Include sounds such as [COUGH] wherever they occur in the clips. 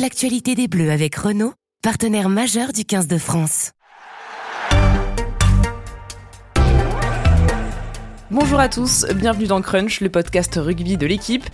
l'actualité des Bleus avec Renault, partenaire majeur du 15 de France. Bonjour à tous, bienvenue dans Crunch, le podcast rugby de l'équipe.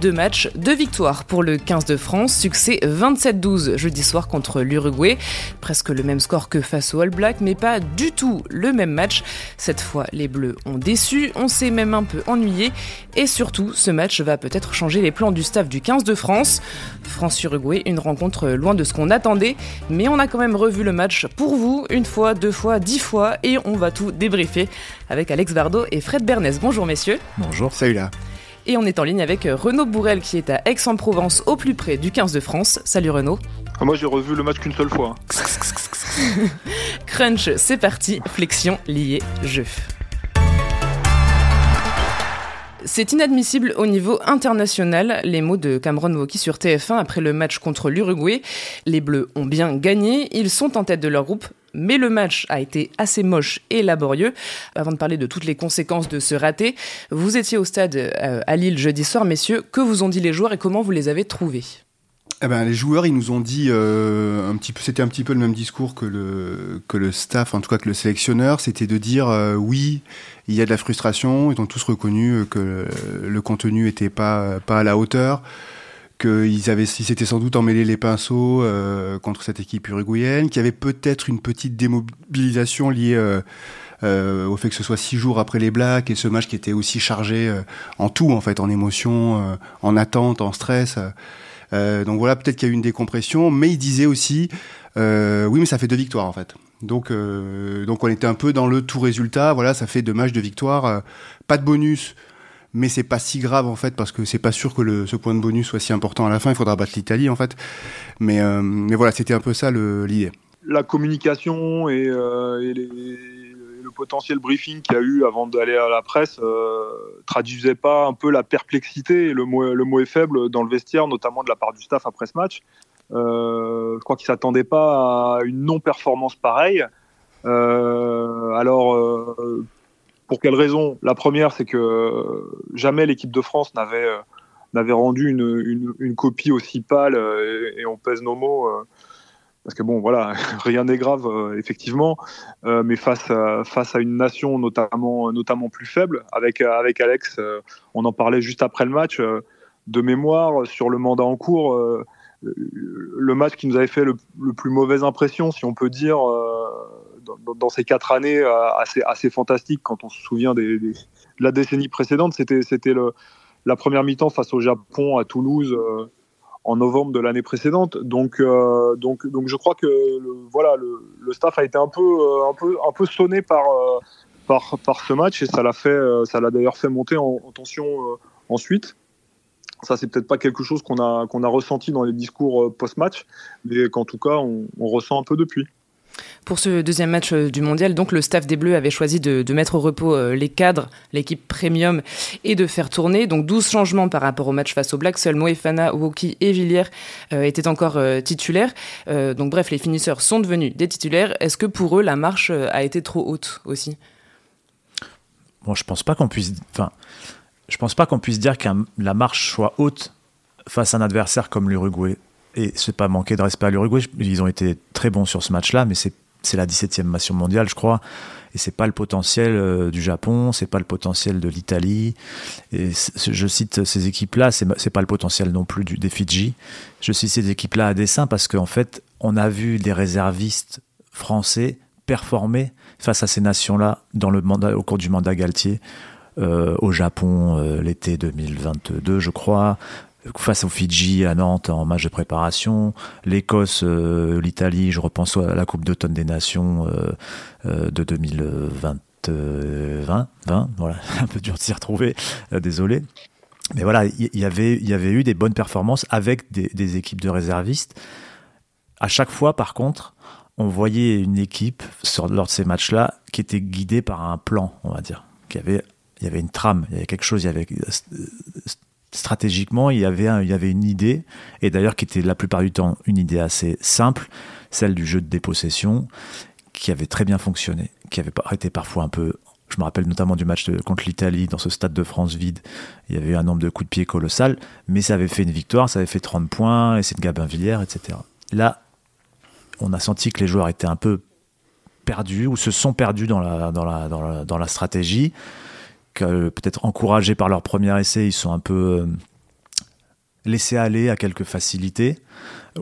Deux matchs, deux victoires pour le 15 de France, succès 27-12 jeudi soir contre l'Uruguay. Presque le même score que face au All Black, mais pas du tout le même match. Cette fois, les Bleus ont déçu, on s'est même un peu ennuyé. Et surtout, ce match va peut-être changer les plans du staff du 15 de France. France-Uruguay, une rencontre loin de ce qu'on attendait, mais on a quand même revu le match pour vous, une fois, deux fois, dix fois, et on va tout débriefer avec Alex Bardot et Fred Bernès. Bonjour messieurs. Bonjour. Salut là. Et on est en ligne avec Renaud Bourrel qui est à Aix-en-Provence, au plus près du 15 de France. Salut Renaud. Ah, moi j'ai revu le match qu'une seule fois. [LAUGHS] Crunch, c'est parti. Flexion, lié, jeu. C'est inadmissible au niveau international, les mots de Cameron Woki sur TF1 après le match contre l'Uruguay. Les Bleus ont bien gagné, ils sont en tête de leur groupe, mais le match a été assez moche et laborieux. Avant de parler de toutes les conséquences de ce raté, vous étiez au stade euh, à Lille jeudi soir, messieurs. Que vous ont dit les joueurs et comment vous les avez trouvés? Eh ben, les joueurs, ils nous ont dit euh, un petit peu, c'était un petit peu le même discours que le que le staff, en tout cas que le sélectionneur, c'était de dire euh, oui, il y a de la frustration. Ils ont tous reconnu que le, contenu était pas pas à la hauteur, qu'ils avaient, ils s'étaient sans doute emmêlés les pinceaux euh, contre cette équipe uruguayenne, qu'il y avait peut-être une petite démobilisation liée au fait que ce soit six jours après les Blacks et ce match qui était aussi chargé en tout en fait, en émotion, en attente, en stress. Euh, donc voilà, peut-être qu'il y a eu une décompression, mais il disait aussi, euh, oui, mais ça fait deux victoires en fait. Donc, euh, donc on était un peu dans le tout résultat. Voilà, ça fait deux matchs de victoire, pas de bonus, mais c'est pas si grave en fait parce que c'est pas sûr que le, ce point de bonus soit si important à la fin. Il faudra battre l'Italie en fait. Mais, mais voilà, c'était un peu ça l'idée. La communication et, et les potentiel briefing qu'il y a eu avant d'aller à la presse euh, traduisait pas un peu la perplexité, le mot, le mot est faible dans le vestiaire, notamment de la part du staff après ce match. Euh, je crois qu'ils s'attendaient pas à une non-performance pareille. Euh, alors, euh, pour quelle raison? La première, c'est que jamais l'équipe de France n'avait n'avait rendu une, une, copie aussi pâle, et, et on pèse nos mots, parce que bon, voilà, [LAUGHS] rien n'est grave, euh, effectivement, euh, mais face à, face à une nation notamment, notamment plus faible, avec, avec Alex, euh, on en parlait juste après le match, de mémoire, sur le mandat en cours, le match qui nous avait fait le, plus mauvaise impression, si on peut dire, dans, ces quatre années assez, assez fantastiques, quand on se souvient de la décennie précédente, c'était, la première mi-temps face au Japon à Toulouse en novembre de l'année précédente. Donc, euh, donc, donc, je crois que le, voilà, le, staff a été un peu, euh, un peu, un peu sonné par, euh, par, par ce match et ça l'a fait, d'ailleurs fait monter en, tension ensuite. Ça, c'est peut-être pas quelque chose qu'on a, qu'on a ressenti dans les discours post-match, mais qu'en tout cas, on ressent un peu depuis. Pour ce deuxième match euh, du mondial, donc le staff des Bleus avait choisi de, mettre au repos euh, les cadres, l'équipe premium, et de faire tourner. Donc 12 changements par rapport au match face aux Blacks. Seuls Moefana, Woki et Villiers euh, étaient encore titulaires. donc bref, les finisseurs sont devenus des titulaires. Est-ce que pour eux, la marche a été trop haute aussi? Je pense je pense pas qu'on puisse dire que la marche soit haute face à un adversaire comme l'Uruguay et c'est pas manquer de respect à l'Uruguay. Ils ont été très bons sur ce match-là, mais c'est la 17e nation mondiale, je crois, et c'est pas le potentiel euh, du Japon, c'est pas le potentiel de l'Italie. Et je cite ces équipes-là, c'est pas le potentiel non plus du, des Fidji. Je cite ces équipes-là à dessein parce qu'en fait, on a vu des réservistes français performer face à ces nations-là dans le mandat, au cours du mandat Galtier. Euh, au Japon euh, l'été 2022, je crois, face aux Fidji à Nantes en match de préparation, l'Écosse, euh, l'Italie, je repense à la Coupe d'automne des Nations euh, euh, de 2020, 20, 20, voilà, [LAUGHS] un peu dur de s'y retrouver, désolé. Mais voilà, il y, avait, il y avait eu des bonnes performances avec des, équipes de réservistes. À chaque fois, par contre, on voyait une équipe lors de ces matchs-là qui était guidée par un plan, on va dire, qui avait, il y avait une trame, il y avait quelque chose, il y avait stratégiquement, il y avait, une idée, et d'ailleurs qui était la plupart du temps une idée assez simple, celle du jeu de dépossession, qui avait très bien fonctionné, qui avait été parfois un peu Je me rappelle notamment du match contre l'Italie dans ce stade de France vide. Il y avait un nombre de coups de pied colossal, mais ça avait fait une victoire, ça avait fait 30 points, et c'est de Gabin-Villiers, etc. Là, on a senti que les joueurs étaient un peu perdus ou se sont perdus dans la stratégie, que peut-être encouragés par leur premier essai, ils sont un peu laissés aller à quelques facilités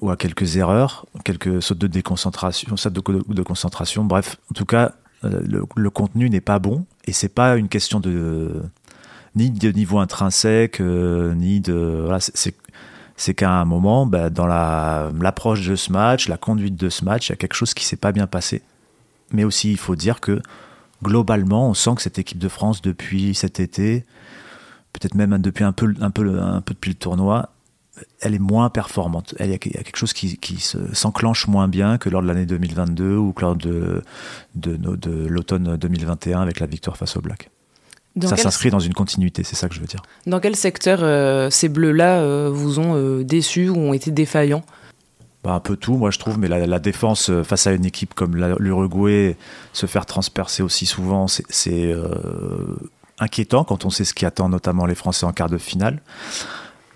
ou à quelques erreurs, quelques sautes de déconcentration, sautes de, concentration. Bref, en tout cas, euh, le, contenu n'est pas bon et c'est pas une question de ni de niveau intrinsèque euh, ni de c'est qu'à un moment, bah, dans l'approche de ce match, la conduite de ce match, il y a quelque chose qui s'est pas bien passé. Mais aussi, il faut dire que globalement, on sent que cette équipe de France, depuis cet été, peut-être même depuis un peu, un peu, un peu depuis le tournoi, elle est moins performante. Il y, a quelque chose qui, s'enclenche moins bien que lors de l'année 2022 ou que lors de, de, l'automne 2021 avec la victoire face au Black. ça s'inscrit dans une continuité, c'est ça que je veux dire. Dans quel secteur euh, ces bleus-là euh, vous ont euh, déçus ou ont été défaillants? Bah, un peu tout, moi je trouve, mais la, défense face à une équipe comme l'Uruguay, se faire transpercer aussi souvent, c'est inquiétant quand on sait ce qui attend notamment les Français en quart de finale.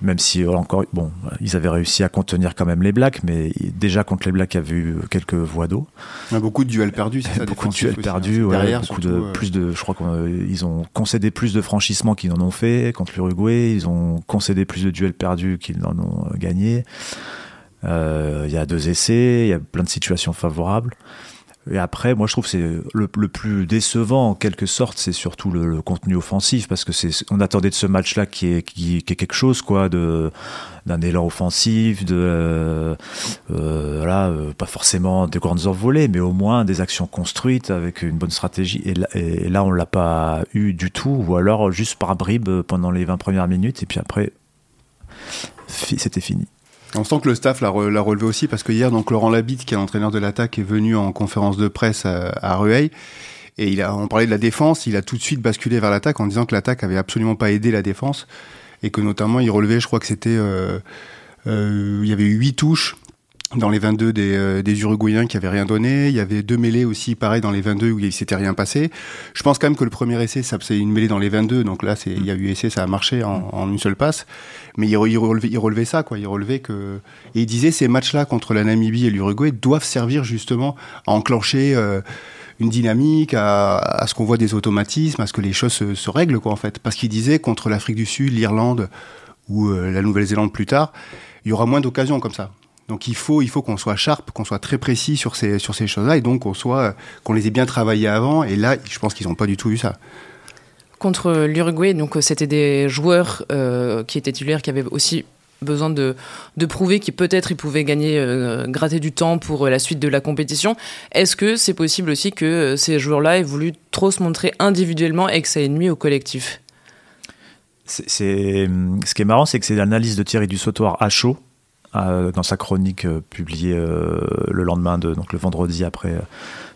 Même si euh, encore bon ils avaient réussi à contenir quand même les Blacks mais déjà contre les Blacks il y avait eu quelques voies d'eau. Beaucoup de duels perdus ça, [LAUGHS] beaucoup de duels perdus hein. derrière beaucoup de euh, plus de je crois qu'ils ont concédé plus de franchissements qu'ils n'en ont fait contre l'Uruguay ils ont concédé plus de duels perdus qu'ils n'en ont gagné euh, il y a deux essais il y a plein de situations favorables et après, moi, je trouve que c'est le, plus décevant en quelque sorte, c'est surtout le, contenu offensif parce que c'est on attendait de ce match-là qui est, qui, quelque chose quoi, d'un élan offensif, de euh, euh euh, pas forcément des grandes envolées, mais au moins des actions construites avec une bonne stratégie. Et là, et là on l'a pas eu du tout, ou alors juste par bribes pendant les 20 premières minutes, et puis après, c'était fini. On sent que le staff l'a relevé aussi parce que hier, donc Laurent Labitte, qui est l'entraîneur de l'attaque, est venu en conférence de presse à, à Rueil. Et il a, on parlait de la défense, il a tout de suite basculé vers l'attaque en disant que l'attaque avait absolument pas aidé la défense et que notamment il relevait, je crois que c'était, euh, euh, il y avait eu huit touches dans les 22 des, euh, des Uruguayens qui avaient rien donné. Il y avait deux mêlées aussi, pareil, dans les 22 où il s'était rien passé. Je pense quand même que le premier essai, ça c'est une mêlée dans les 22, donc là, c'est, il y a eu essai, ça a marché en, en une seule passe. Mais il, il, relevait, il, relevait, ça, quoi. Il relevait que et il disait ces matchs-là contre la Namibie et l'Uruguay doivent servir justement à enclencher. Euh, une dynamique, à, à ce qu'on voit des automatismes, à ce que les choses se, se règlent, quoi, en fait. Parce qu'il disait contre l'Afrique du Sud, l'Irlande ou euh, la Nouvelle-Zélande plus tard, il y aura moins d'occasions comme ça. Donc il faut, il faut qu'on soit sharp, qu'on soit très précis sur ces, sur ces choses-là, et donc qu'on soit, qu'on les ait bien travaillées avant. Et là, je pense qu'ils n'ont pas du tout eu ça. Contre l'Uruguay, donc c'était des joueurs euh, qui étaient titulaires, qui avaient aussi besoin de, de prouver qu'ils peut-être ils pouvaient gagner, euh, gratter du temps pour euh, la suite de la compétition. Est-ce que c'est possible aussi que ces joueurs-là aient voulu trop se montrer individuellement et que ça ait nuit au collectif? C'est, ce qui est marrant, c'est que c'est l'analyse de Thierry Dussautoir à chaud dans sa chronique euh, publiée euh, le lendemain, de, donc le vendredi après euh,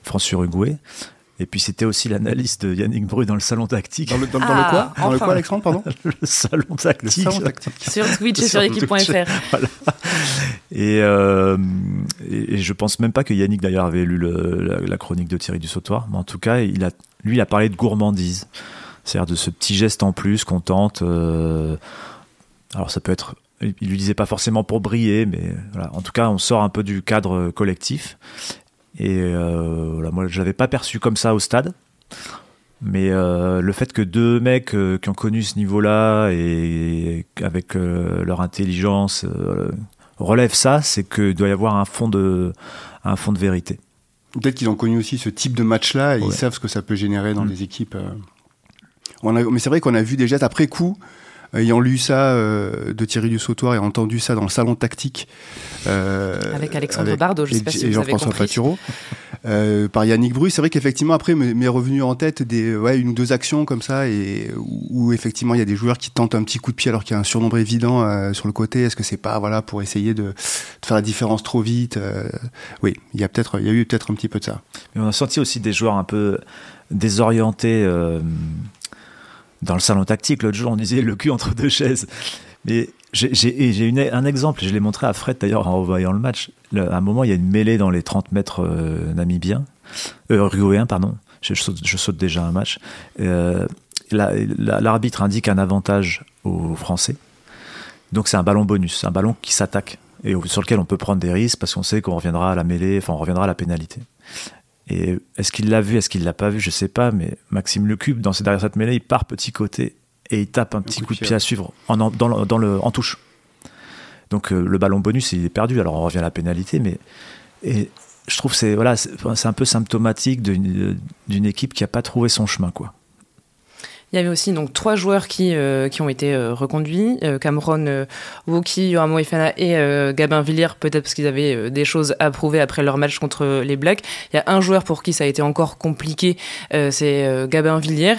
France-Uruguay. Et puis c'était aussi l'analyse de Yannick Bru dans le salon tactique. Dans le, dans, le ah, quoi? Dans le quoi, Alexandre, pardon? [LAUGHS] Le salon tactique. Le salon tactique. sur Twitch et sur l'équipe.fr. [LAUGHS] Voilà. Et, euh, et, je pense même pas que Yannick d'ailleurs avait lu le, la, chronique de Thierry Dussautoir, mais en tout cas, il a, lui, il a parlé de gourmandise. C'est-à-dire de ce petit geste en plus qu'on tente. Euh, alors ça peut être il lui disait pas forcément pour briller, mais voilà. En tout cas, on sort un peu du cadre collectif. Et euh, voilà, moi, je l'avais pas perçu comme ça au stade. Mais euh, le fait que deux mecs euh, qui ont connu ce niveau-là et avec euh, leur intelligence euh, relèvent ça, c'est qu'il doit y avoir un fond de, un fond de vérité. Peut-être qu'ils ont connu aussi ce type de match-là et ils savent ce que ça peut générer dans mm. les équipes. On a, mais c'est vrai qu'on a vu des gestes après coup ayant lu ça euh, de Thierry Dussautoir et entendu ça dans le salon tactique euh, avec Alexandre Bardot, je sais pas si et Jean-François Paturo, euh, par Yannick Bru. C'est vrai qu'effectivement après m'est revenu en tête des ouais, une ou deux actions comme ça et où, effectivement il y a des joueurs qui tentent un petit coup de pied alors qu'il y a un surnombre évident euh, sur le côté. Est-ce que c'est pas voilà pour essayer de, de, faire la différence trop vite euh, Oui, il y a peut-être il y a eu peut-être un petit peu de ça. Mais on a senti aussi des joueurs un peu désorientés dans le salon tactique, l'autre jour, on disait le cul entre deux chaises. Mais j'ai un exemple, je l'ai montré à Fred d'ailleurs en revoyant le match. à un moment, il y a une mêlée dans les 30 mètres euh, namibiens, euh, pardon. je, saute, déjà un match. L'arbitre indique un avantage aux Français. Donc c'est un ballon bonus, un ballon qui s'attaque et sur lequel on peut prendre des risques parce qu'on sait qu'on reviendra à la mêlée, enfin on reviendra à la pénalité. Et est-ce qu'il l'a vu, est-ce qu'il l'a pas vu, je sais pas, mais Maxime Lecube, dans derrière cette mêlée, il part petit côté et il tape un, petit coup de pied, à suivre en, dans, dans le, en touche. Donc euh, le ballon bonus, il est perdu, alors on revient à la pénalité, mais et je trouve c'est voilà, c'est un peu symptomatique d'une équipe qui n'a pas trouvé son chemin, quoi. Il y avait aussi donc trois joueurs qui, euh, qui ont été euh, reconduits euh, Cameron Woki, Yoram Moefana et Gabin Villiers, peut-être parce qu'ils avaient des choses à prouver après leur match contre les Blacks. Il y a un joueur pour qui ça a été encore compliqué, c'est Gabin Villiers.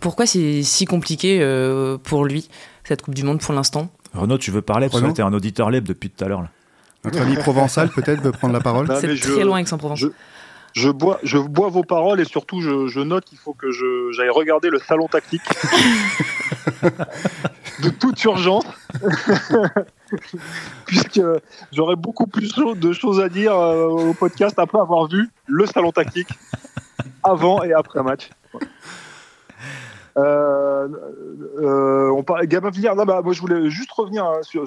pourquoi c'est si compliqué pour lui, cette Coupe du Monde pour l'instant? Renaud, tu veux parler? Parce que tu es un auditeur libre depuis tout à l'heure. Notre ami provençal peut-être veut prendre la parole. C'est très loin Aix-en-Provence je bois, je bois vos paroles et surtout je, note qu'il faut que j'aille regarder le salon tactique [LAUGHS] de toute urgence, [LAUGHS] puisque j'aurais beaucoup plus de choses à dire euh, au podcast après avoir vu le salon tactique avant et après match. Euh, euh, on parle, Gabin bah, moi je voulais juste revenir hein, sur, euh,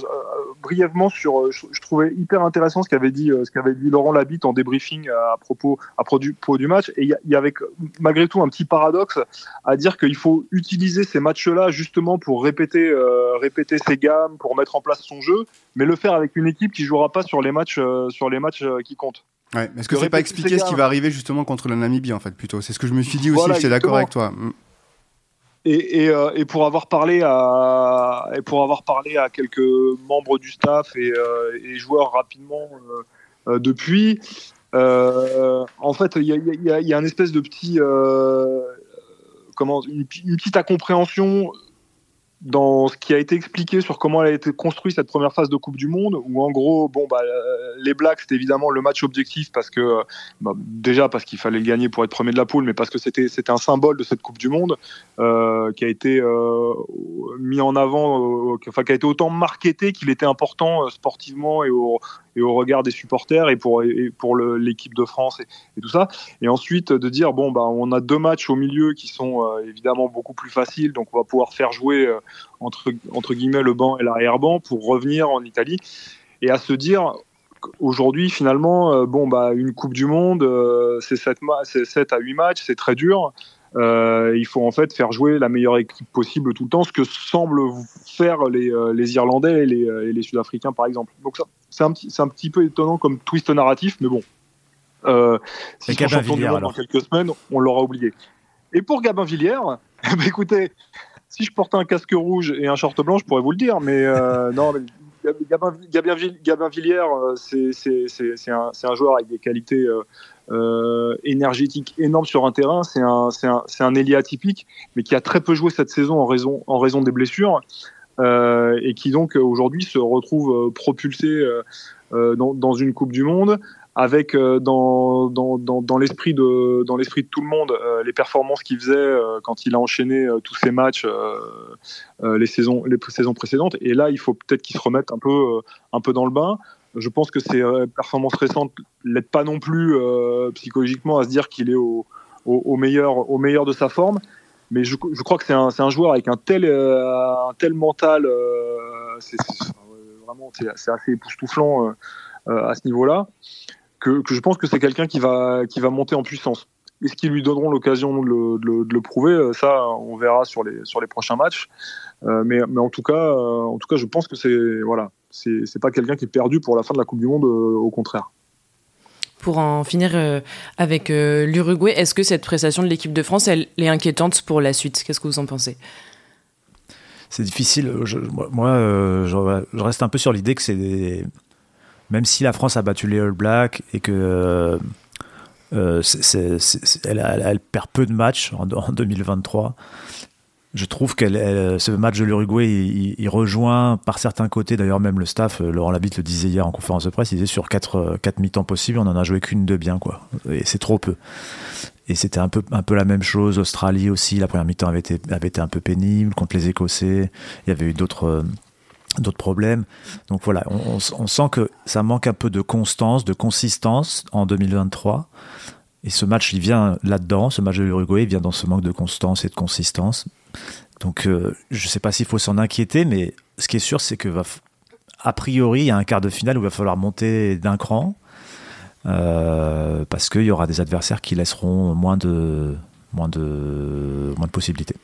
brièvement sur. Je, trouvais hyper intéressant ce qu'avait dit, ce qu'avait dit Laurent Labitte en débriefing à propos, à propos du, match. Et il y, avait malgré tout un petit paradoxe à dire qu'il faut utiliser ces matchs-là justement pour répéter, répéter ses gammes, pour mettre en place son jeu, mais le faire avec une équipe qui jouera pas sur les matchs, sur les matchs qui comptent. Ouais, est-ce que c'est pas expliquer ce qui va arriver justement contre la Namibie en fait plutôt? C'est ce que je me suis dit aussi. J'étais d'accord avec toi. Mm. Et, euh, et, pour avoir parlé à et pour avoir parlé à quelques membres du staff et, euh, et joueurs rapidement euh, depuis, en fait, il y a, y, a, y a, une espèce de petit comment une, une, petite incompréhension dans ce qui a été expliqué sur comment elle a été construite cette première phase de Coupe du Monde, où en gros, bon, bah, les Blacks, c'était évidemment le match objectif parce que, bah, déjà parce qu'il fallait le gagner pour être premier de la poule, mais parce que c'était, c'était un symbole de cette Coupe du Monde euh, qui a été euh, mis en avant, euh, enfin, qui a été autant marketé qu'il était important sportivement et au, et au regard des supporters et pour, et pour l'équipe de France et, tout ça. Et ensuite de dire bon bah on a deux matchs au milieu qui sont euh, évidemment beaucoup plus faciles, donc on va pouvoir faire jouer euh, entre, entre guillemets le banc et l'arrière-banc pour revenir en Italie et à se dire aujourd'hui finalement euh, bon bah une Coupe du Monde c'est 7, 7 à 8 matchs, c'est très dur. Euh, il faut en fait faire jouer la meilleure équipe possible tout le temps, ce que semblent faire les, les Irlandais et les, les Sud-Africains par exemple. Donc ça, c'est un, petit, un petit peu étonnant comme twist narratif, mais bon. Euh, si son champion du monde dans quelques semaines, on l'aura oublié. Et pour Gabin Villiers, bah, [LAUGHS] écoutez, si je portais un casque rouge et un short blanc, je pourrais vous le dire, mais euh, [LAUGHS] non, Gabin, euh, c'est un, un, joueur avec des qualités euh, énergétiques énormes sur un terrain. C'est un, un, un ailier atypique, mais qui a très peu joué cette saison en raison, en raison des blessures. Euh, et qui donc aujourd'hui se retrouve euh, propulsé euh, dans, dans, une Coupe du Monde avec dans, dans, dans, l'esprit de dans l'esprit de tout le monde les performances qu'il faisait quand il a enchaîné tous ses matchs les saisons les saisons précédentes. Et là il faut peut-être qu'il se remette un peu un peu dans le bain. Je pense que ses performances récentes l'aident pas non plus psychologiquement à se dire qu'il est au, au, au, meilleur au meilleur de sa forme. Mais je, je crois que c'est un, un, joueur avec un tel, euh, un tel mental, euh, c'est vraiment c'est assez époustouflant euh, à ce niveau-là, que, que, je pense que c'est quelqu'un qui va, qui va monter en puissance. Est-ce qu'ils lui donneront l'occasion de, de, de, le prouver? Ça, on verra sur les, sur les prochains matchs. mais, mais en tout cas, en tout cas, je pense que c'est voilà, c'est pas quelqu'un qui est perdu pour la fin de la Coupe du Monde. au contraire pour en finir euh, avec euh, l'Uruguay, est-ce que cette prestation de l'équipe de France, elle est inquiétante pour la suite? Qu'est-ce que vous en pensez? C'est difficile. moi, euh, je, reste un peu sur l'idée que c'est même si la France a battu les All Blacks et que elle, perd peu de matchs en, en 2023 je trouve que ce match de l'Uruguay, il, rejoint par certains côtés, d'ailleurs même le staff, euh, Laurent Labitte le disait hier en conférence de presse, il disait sur quatre, euh, quatre mi-temps possibles, on en a joué qu'une de bien, quoi. Et c'est trop peu. Et c'était un peu, un peu la même chose. Australie aussi, la première mi-temps avait été, avait été un peu pénible contre les Écossais. Il y avait eu d'autres, euh, d'autres problèmes. Donc voilà, on, sent que ça manque un peu de constance, de consistance en 2023. Et ce match, il vient là-dedans. Ce match de l'Uruguay, il vient dans ce manque de constance et de consistance. Donc, euh, je ne sais pas s'il faut s'en inquiéter, mais ce qui est sûr, c'est que va, a priori, il y a un quart de finale où il va falloir monter d'un cran. Euh, parce qu'il y aura des adversaires qui laisseront moins de, moins de, moins de possibilités.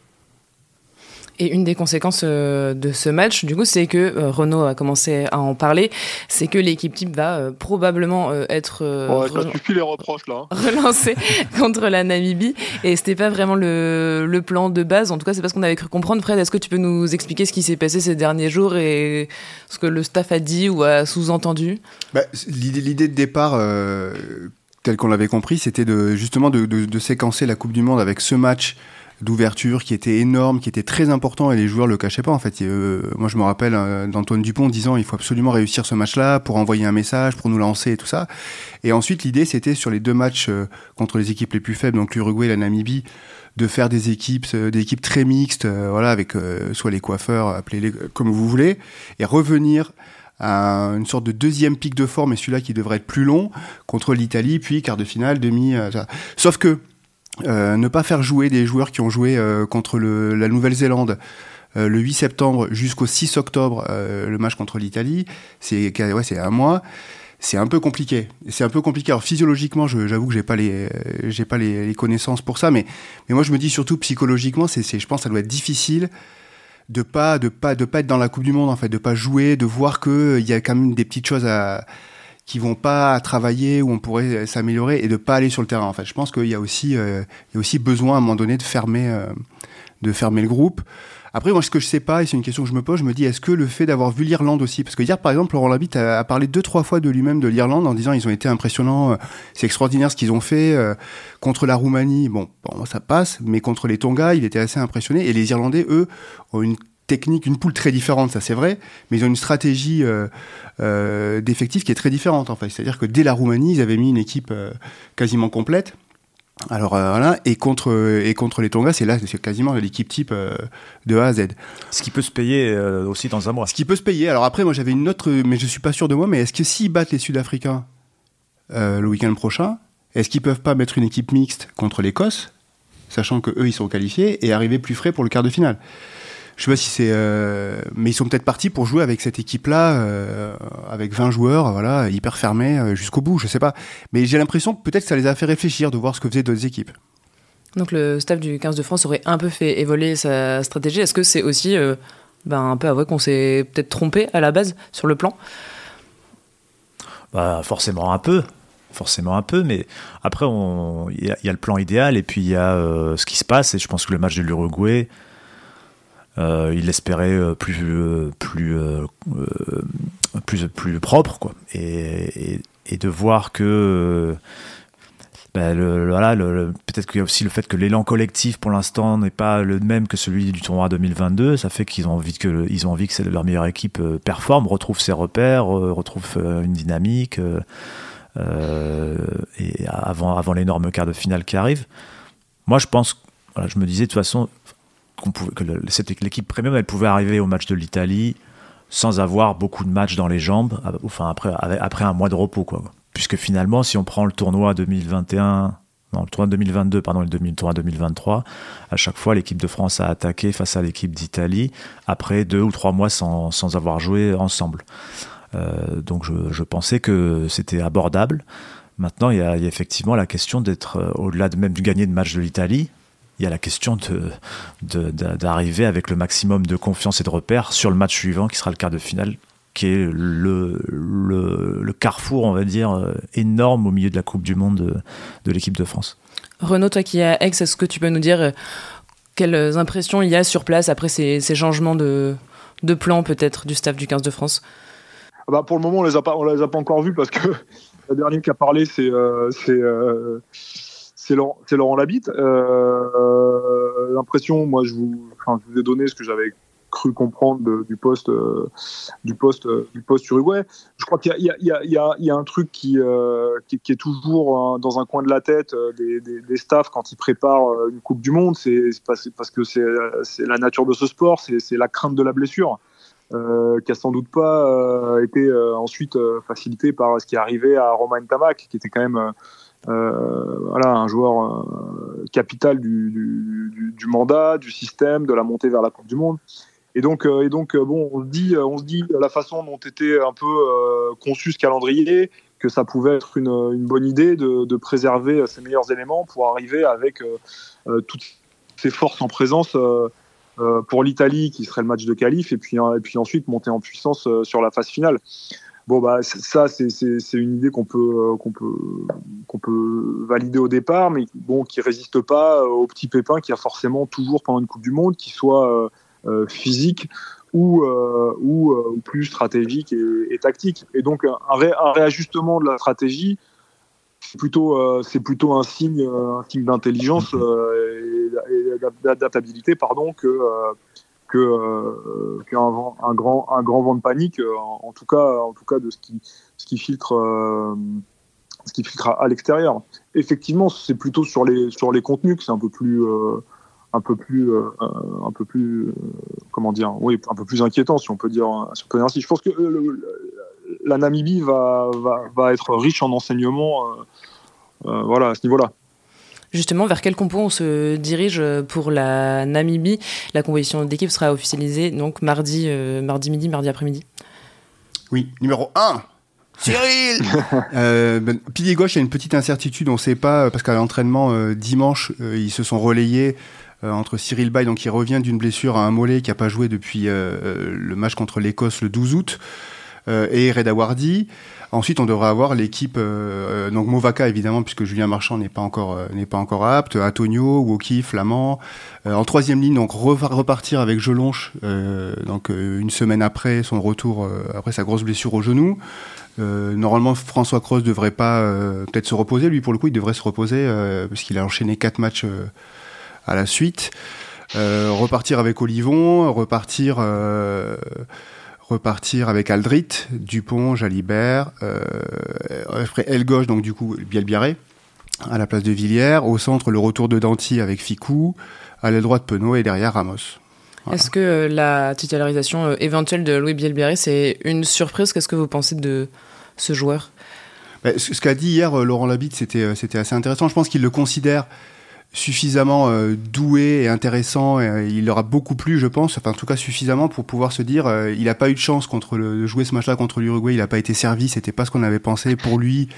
Et une des conséquences euh, de ce match, du coup, c'est que euh, Renault a commencé à en parler, c'est que l'équipe type va euh, probablement être ouais, les reproches là. Hein. [LAUGHS] relancée [LAUGHS] contre la Namibie. Et c'était pas vraiment le, le, plan de base. En tout cas, c'est pas ce qu'on avait cru comprendre. Fred, est-ce que tu peux nous expliquer ce qui s'est passé ces derniers jours et ce que le staff a dit ou a sous-entendu? Bah, L'idée de départ tel qu'on l'avait compris, c'était de, justement de, de, de, séquencer la Coupe du Monde avec ce match d'ouverture qui était énorme, qui était très important et les joueurs le cachaient pas en fait. Euh, moi je me rappelle euh, d'Antoine Dupont disant il faut absolument réussir ce match-là pour envoyer un message, pour nous lancer et tout ça. Et ensuite l'idée c'était sur les deux matchs euh, contre les équipes les plus faibles, donc l'Uruguay et la Namibie, de faire des équipes, des équipes très mixtes, voilà avec soit les coiffeurs, appelez-les comme vous voulez, et revenir à une sorte de deuxième pic de forme et celui-là qui devrait être plus long contre l'Italie, puis quart de finale, demi. Sauf que euh, ne pas faire jouer des joueurs qui ont joué euh, contre la Nouvelle-Zélande euh, le 8 septembre jusqu'au 6 octobre, le match contre l'Italie, c'est ouais, un mois. C'est un peu compliqué. C'est un peu compliqué. Alors physiologiquement, j'avoue que j'ai pas les j'ai pas les, les, connaissances pour ça, mais mais moi je me dis surtout psychologiquement, c'est je pense que ça doit être difficile de pas de pas de pas être dans la Coupe du Monde en fait, de pas jouer, de voir que il y a quand même des petites choses à qui vont pas travailler où on pourrait s'améliorer et de pas aller sur le terrain. En fait, je pense qu'il y a aussi, euh, il y a aussi besoin à un moment donné de fermer, euh, de fermer le groupe. Après, moi, ce que je sais pas, et c'est une question que je me pose, je me dis, est-ce que le fait d'avoir vu l'Irlande aussi, parce que hier, par exemple, Laurent Labitte a, parlé deux, trois fois de lui-même de l'Irlande en disant, ils ont été impressionnants, euh, c'est extraordinaire ce qu'ils ont fait contre la Roumanie. Bon, bon, ça passe, mais contre les Tonga, il était assez impressionné. Et les Irlandais, eux, ont une technique, une poule très différente, ça c'est vrai, mais ils ont une stratégie euh, euh, d'effectifs qui est très différente en fait. C'est-à-dire que dès la Roumanie, ils avaient mis une équipe euh, quasiment complète. Alors voilà, et contre et contre les Tonga, c'est là c'est quasiment l'équipe type de A à Z. Ce qui peut se payer aussi dans un mois. Ce qui peut se payer. Alors après, moi j'avais une autre, mais je suis pas sûr de moi. Mais est-ce que s'ils battent les Sud-Africains le week-end prochain, est-ce qu'ils peuvent pas mettre une équipe mixte contre l'Écosse, sachant que eux ils sont qualifiés et arriver plus frais pour le quart de finale? Je sais pas si c'est, euh, mais ils sont peut-être partis pour jouer avec cette équipe-là, euh, avec 20 joueurs, voilà, hyper fermés euh, jusqu'au bout. Je sais pas, mais j'ai l'impression que peut-être ça les a fait réfléchir de voir ce que faisaient d'autres équipes. Donc le staff du 15 de France aurait un peu fait évoluer sa stratégie. Est-ce que c'est aussi ben, un peu avoué qu'on s'est peut-être trompé à la base sur le plan? Bah, Forcément un peu. Forcément un peu, mais après, il y, y, a le plan idéal et puis il y a ce qui se passe. Et je pense que le match de l'Uruguay, euh, il espérait euh, plus euh, plus plus plus propre quoi et, et, de voir que ben voilà, peut-être qu'il y a aussi le fait que l'élan collectif pour l'instant n'est pas le même que celui du tournoi 2022. Ça fait qu'ils ont envie que ils ont envie que leur meilleure équipe performe, retrouve ses repères, retrouve une dynamique. Euh, et avant avant l'énorme quart de finale qui arrive. Moi, je pense, voilà, je me disais de toute façon, que l'équipe premium elle pouvait arriver au match de l'Italie sans avoir beaucoup de matchs dans les jambes, enfin après, après un mois de repos quoi. Puisque finalement, si on prend le tournoi 2021, non, le tournoi 2022, pardon, le tournoi 2023, à chaque fois l'équipe de France a attaqué face à l'équipe d'Italie après deux ou trois mois sans, sans avoir joué ensemble. Euh, donc je, je, pensais que c'était abordable. Maintenant, il y, a, effectivement la question d'être, euh, au-delà de même du gagner de match de l'Italie, il y a la question d'arriver de, avec le maximum de confiance et de repères sur le match suivant qui sera le quart de finale qui est le, le, carrefour, on va dire, euh, énorme au milieu de la Coupe du Monde de, l'équipe de France. Renaud, toi qui es à Aix, est-ce que tu peux nous dire euh, quelles impressions il y a sur place après ces, changements de, de plan peut-être du staff du 15 de France? Ah bah Pour le moment, on ne les, a pas, on les a pas encore vus parce que [LAUGHS] le dernier qui a parlé, c'est euh, c'est Laurent, Laurent Labitte. Euh, l'impression, moi, je vous, ai donné ce que j'avais cru comprendre du poste du poste du poste uruguay. Je crois qu'il y, a, un truc qui, euh, est toujours hein, dans un coin de la tête euh, des, staffs quand ils préparent une Coupe du Monde. C'est parce, que c'est la nature de ce sport, c'est la crainte de la blessure. qui a sans doute pas été ensuite facilité par ce qui est arrivé à Romain Tamac, qui était quand même voilà, un joueur capital du, mandat, du système, de la montée vers la Coupe du Monde. Et donc, et donc bon, on se dit, on se dit la façon dont était un peu conçu ce calendrier, que ça pouvait être une, bonne idée de, préserver ses meilleurs éléments pour arriver avec toutes ses forces en présence euh, pour l'Italie, qui serait le match de qualif, et puis, et puis ensuite monter en puissance euh, sur la phase finale. Bon, bah, ça, c'est une idée qu'on peut, euh, qu'on peut, qu'on peut valider au départ, mais bon, qui résiste pas au petit pépin qu'il y a forcément toujours pendant une Coupe du Monde, qui soit physique ou, plus stratégique et, tactique. Et donc, un, réajustement de la stratégie, c'est plutôt, un signe, un signe d'intelligence d'adaptabilité pardon que euh, que euh, qu'un un grand un grand vent de panique euh, en, tout cas en tout cas de ce qui ce qui filtre ce qui filtre à, l'extérieur. Effectivement, c'est plutôt sur les sur les contenus que c'est un peu plus un peu plus un peu plus comment dire oui un peu plus inquiétant si on peut dire si peut dire ainsi. Je pense que la Namibie va, va, va être riche en enseignements voilà à ce niveau-là. Justement, vers quel compo on se dirige pour la Namibie. La composition d'équipe sera officialisée donc mardi, euh, mardi midi, mardi après-midi. Oui, numéro 1 Cyril. [LAUGHS] Euh, ben, Pilier gauche, il y a une petite incertitude, on ne sait pas, parce qu'à l'entraînement euh, dimanche, ils se sont relayés entre Cyril Bay, donc qui revient d'une blessure à un mollet qui n'a pas joué depuis le match contre l'Écosse le 12 août, et Reda Wardi. Ensuite, on devrait avoir l'équipe, euh, donc Movaca évidemment, puisque Julien Marchand n'est pas encore euh, n'est pas encore apte, Antonio, Woki, Flamand. Euh, en troisième ligne, donc repartir avec Jelonche, donc une semaine après son retour, après sa grosse blessure au genou. normalement, François Cross devrait pas peut-être se reposer. Lui, pour le coup, il devrait se reposer parce qu'il a enchaîné quatre matchs à la suite. repartir avec Olivon, repartir repartir avec Aldrit, Dupont, Jalibert, euh, aile gauche, donc du coup Bielbiaré, à la place de Villiers, au centre le retour de Danti avec Ficou, à l'aile droite Penaud et derrière Ramos. Est-ce que euh, la titularisation euh, éventuelle de Louis Bielbiaré, c'est une surprise? Qu'est-ce que vous pensez de ce joueur? Ben, Ce qu'a dit hier Laurent Labitte, c'était, c'était assez intéressant. Je pense qu'il le considère suffisamment euh, doué et intéressant. Et, il aura beaucoup plu, je pense. Enfin, en tout cas, suffisamment pour pouvoir se dire, euh, il n'a pas eu de chance contre le, de jouer ce match-là contre l'Uruguay. Il n'a pas été servi. C'était pas ce qu'on avait pensé pour lui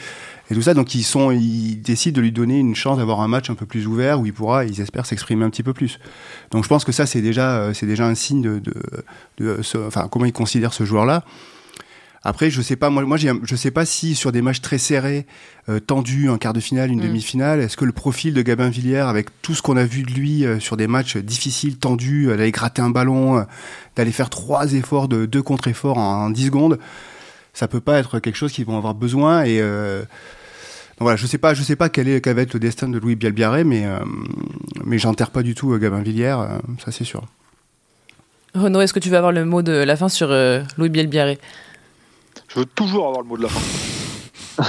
et tout ça. Donc, ils sont, ils décident de lui donner une chance d'avoir un match un peu plus ouvert où il pourra, ils espèrent s'exprimer un petit peu plus. Donc, je pense que ça, c'est déjà, euh, c'est déjà un signe de, de, de, enfin, comment il considère ce joueur-là. Après, je sais pas, moi, moi je sais pas si sur des matchs très serrés, euh, tendus, un quart de finale, une mm. demi-finale, est-ce que le profil de Gabin Villiers, avec tout ce qu'on a vu de lui euh, sur des matchs difficiles, tendus, euh, d'aller gratter un ballon, d'aller faire trois efforts de deux contre-efforts en, 10 secondes, ça peut pas être quelque chose qu'ils vont avoir besoin et donc voilà, je sais pas, je sais pas quel, est, quel va être le destin de Louis Bielbiaré, mais mais j'enterre pas du tout Gabin Villiers, ça c'est sûr. Renaud, est-ce que tu vas avoir le mot de la fin sur Louis Bielbiaré je veux toujours avoir le mot de la fin. [LAUGHS]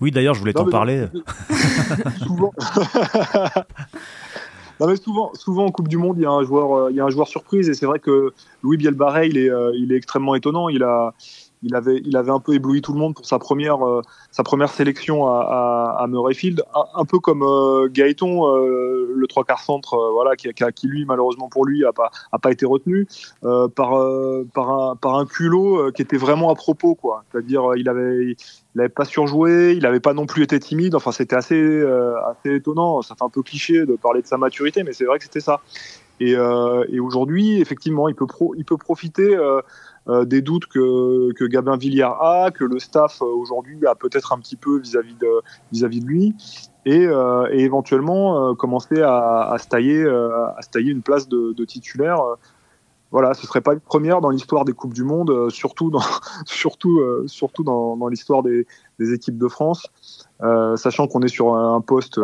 oui, d'ailleurs, je voulais t'en parler. souvent. [LAUGHS] non, mais souvent, souvent en Coupe du Monde, il y a un joueur, euh, il y a un joueur surprise, et c'est vrai que Louis Bielbarré, il est, euh, il est extrêmement étonnant. Il a, il avait, il avait un peu ébloui tout le monde pour sa première, euh, sa première sélection à, à, Murrayfield, un, peu comme euh, euh, le trois quarts centre, voilà, qui, qui, lui malheureusement pour lui a pas, a pas été retenu par, par un, par un culot qui était vraiment à propos, quoi. C'est-à-dire, il avait, il n'avait pas surjoué, il n'avait pas non plus été timide. Enfin, c'était assez, assez étonnant. Ça fait un peu cliché de parler de sa maturité, mais c'est vrai que c'était ça. Et, et aujourd'hui, effectivement, il peut, profiter euh, des doutes que, que Gabin Villière a, que le staff euh, aujourd'hui a peut-être un petit peu vis-à-vis de, vis-à-vis de lui, et, euh, éventuellement commencer à, se tailler, à se tailler une place de, titulaire. Voilà, ce serait pas une première dans l'histoire des coupes du monde, surtout dans [LAUGHS] surtout surtout dans, l'histoire des, équipes de France, euh, sachant qu'on est sur un poste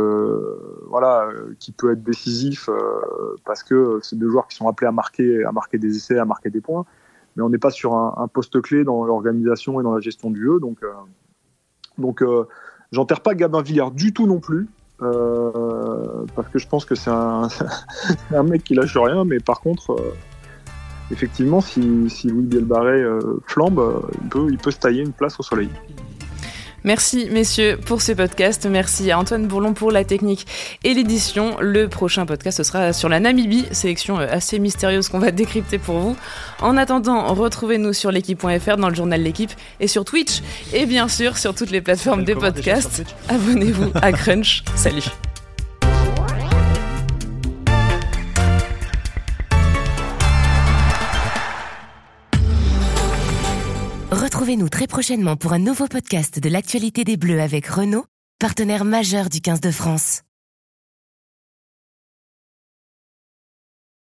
voilà qui peut être décisif parce que c'est deux joueurs qui sont appelés à marquer à marquer des essais, à marquer des points mais on n'est pas sur un, poste clé dans l'organisation et dans la gestion du jeu. Donc, euh, donc euh, j'enterre pas Gabin Villiers du tout non plus. Euh, parce que je pense que c'est un, [LAUGHS] un, mec qui lâche rien, mais par contre, effectivement, si, si Louis Bielbarré flambe, il peut, il peut se tailler une place au soleil. Merci messieurs pour ce podcast. Merci à Antoine Bourlon pour la technique et l'édition. Le prochain podcast ce sera sur la Namibie, sélection euh, assez mystérieuse qu'on va [LAUGHS] décrypter pour vous. En attendant, retrouvez-nous sur l'équipe.fr dans le journal L'équipe et sur Twitch et bien sûr sur toutes les plateformes des podcasts. Abonnez-vous à Crunch. Salut. Retrouvez-nous très prochainement pour un nouveau podcast de l'actualité des Bleus avec Renault, partenaire majeur du 15 de France.